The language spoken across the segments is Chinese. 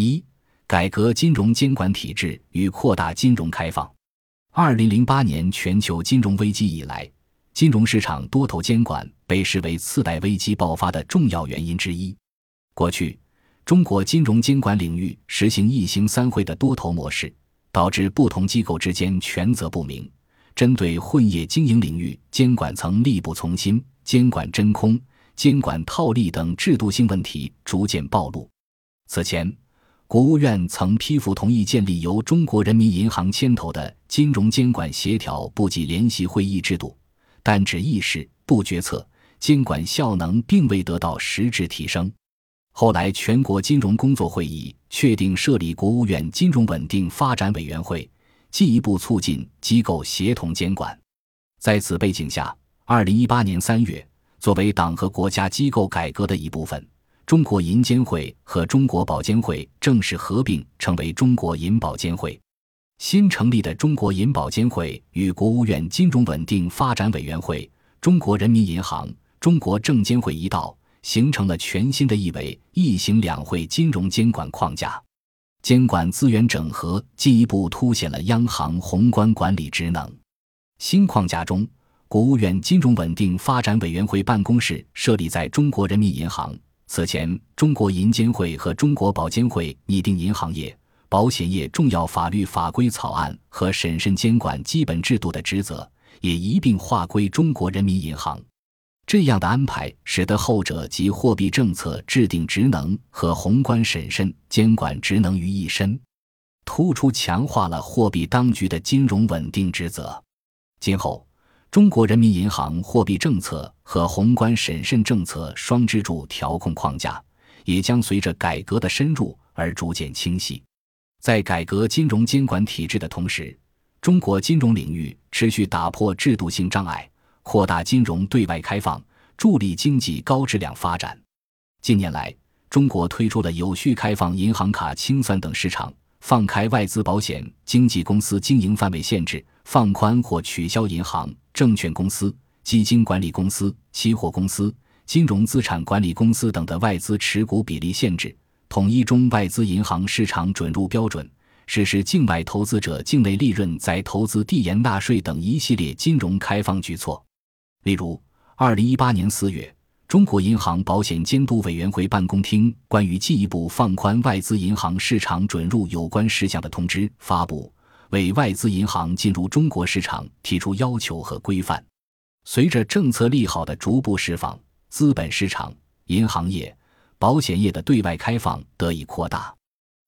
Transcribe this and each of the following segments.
一、改革金融监管体制与扩大金融开放。二零零八年全球金融危机以来，金融市场多头监管被视为次贷危机爆发的重要原因之一。过去，中国金融监管领域实行一行三会的多头模式，导致不同机构之间权责不明。针对混业经营领域，监管层力不从心，监管真空、监管套利等制度性问题逐渐暴露。此前，国务院曾批复同意建立由中国人民银行牵头的金融监管协调部际联席会议制度，但只议事不决策，监管效能并未得到实质提升。后来，全国金融工作会议确定设立国务院金融稳定发展委员会。进一步促进机构协同监管。在此背景下，二零一八年三月，作为党和国家机构改革的一部分，中国银监会和中国保监会正式合并，成为中国银保监会。新成立的中国银保监会与国务院金融稳定发展委员会、中国人民银行、中国证监会一道，形成了全新的一维一行两会金融监管框架。监管资源整合进一步凸显了央行宏观管理职能。新框架中，国务院金融稳定发展委员会办公室设立在中国人民银行。此前，中国银监会和中国保监会拟定银行业、保险业重要法律法规草案和审慎监管基本制度的职责，也一并划归中国人民银行。这样的安排，使得后者集货币政策制定职能和宏观审慎监管职能于一身，突出强化了货币当局的金融稳定职责。今后，中国人民银行货币政策和宏观审慎政策双支柱调控框架，也将随着改革的深入而逐渐清晰。在改革金融监管体制的同时，中国金融领域持续打破制度性障碍。扩大金融对外开放，助力经济高质量发展。近年来，中国推出了有序开放银行卡清算等市场，放开外资保险经纪公司经营范围限制，放宽或取消银行、证券公司、基金管理公司、期货公司、金融资产管理公司等的外资持股比例限制，统一中外资银行市场准入标准。实施境外投资者境内利润在投资递延纳税等一系列金融开放举措。例如，二零一八年四月，中国银行保险监督委员会办公厅关于进一步放宽外资银行市场准入有关事项的通知发布，为外资银行进入中国市场提出要求和规范。随着政策利好的逐步释放，资本市场、银行业、保险业的对外开放得以扩大。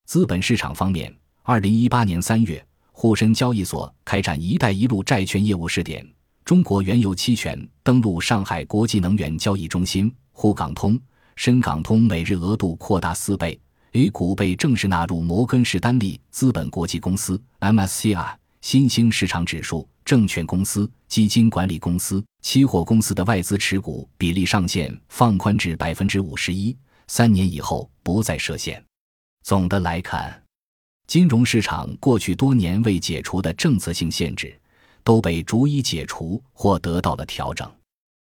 资本市场方面，二零一八年三月，沪深交易所开展“一带一路”债券业务试点。中国原油期权登陆上海国际能源交易中心，沪港通、深港通每日额度扩大四倍。A 股被正式纳入摩根士丹利资本国际公司 （MSCI） 新兴市场指数，证券公司、基金管理公司、期货公司的外资持股比例上限放宽至百分之五十一，三年以后不再设限。总的来看，金融市场过去多年未解除的政策性限制。都被逐一解除或得到了调整。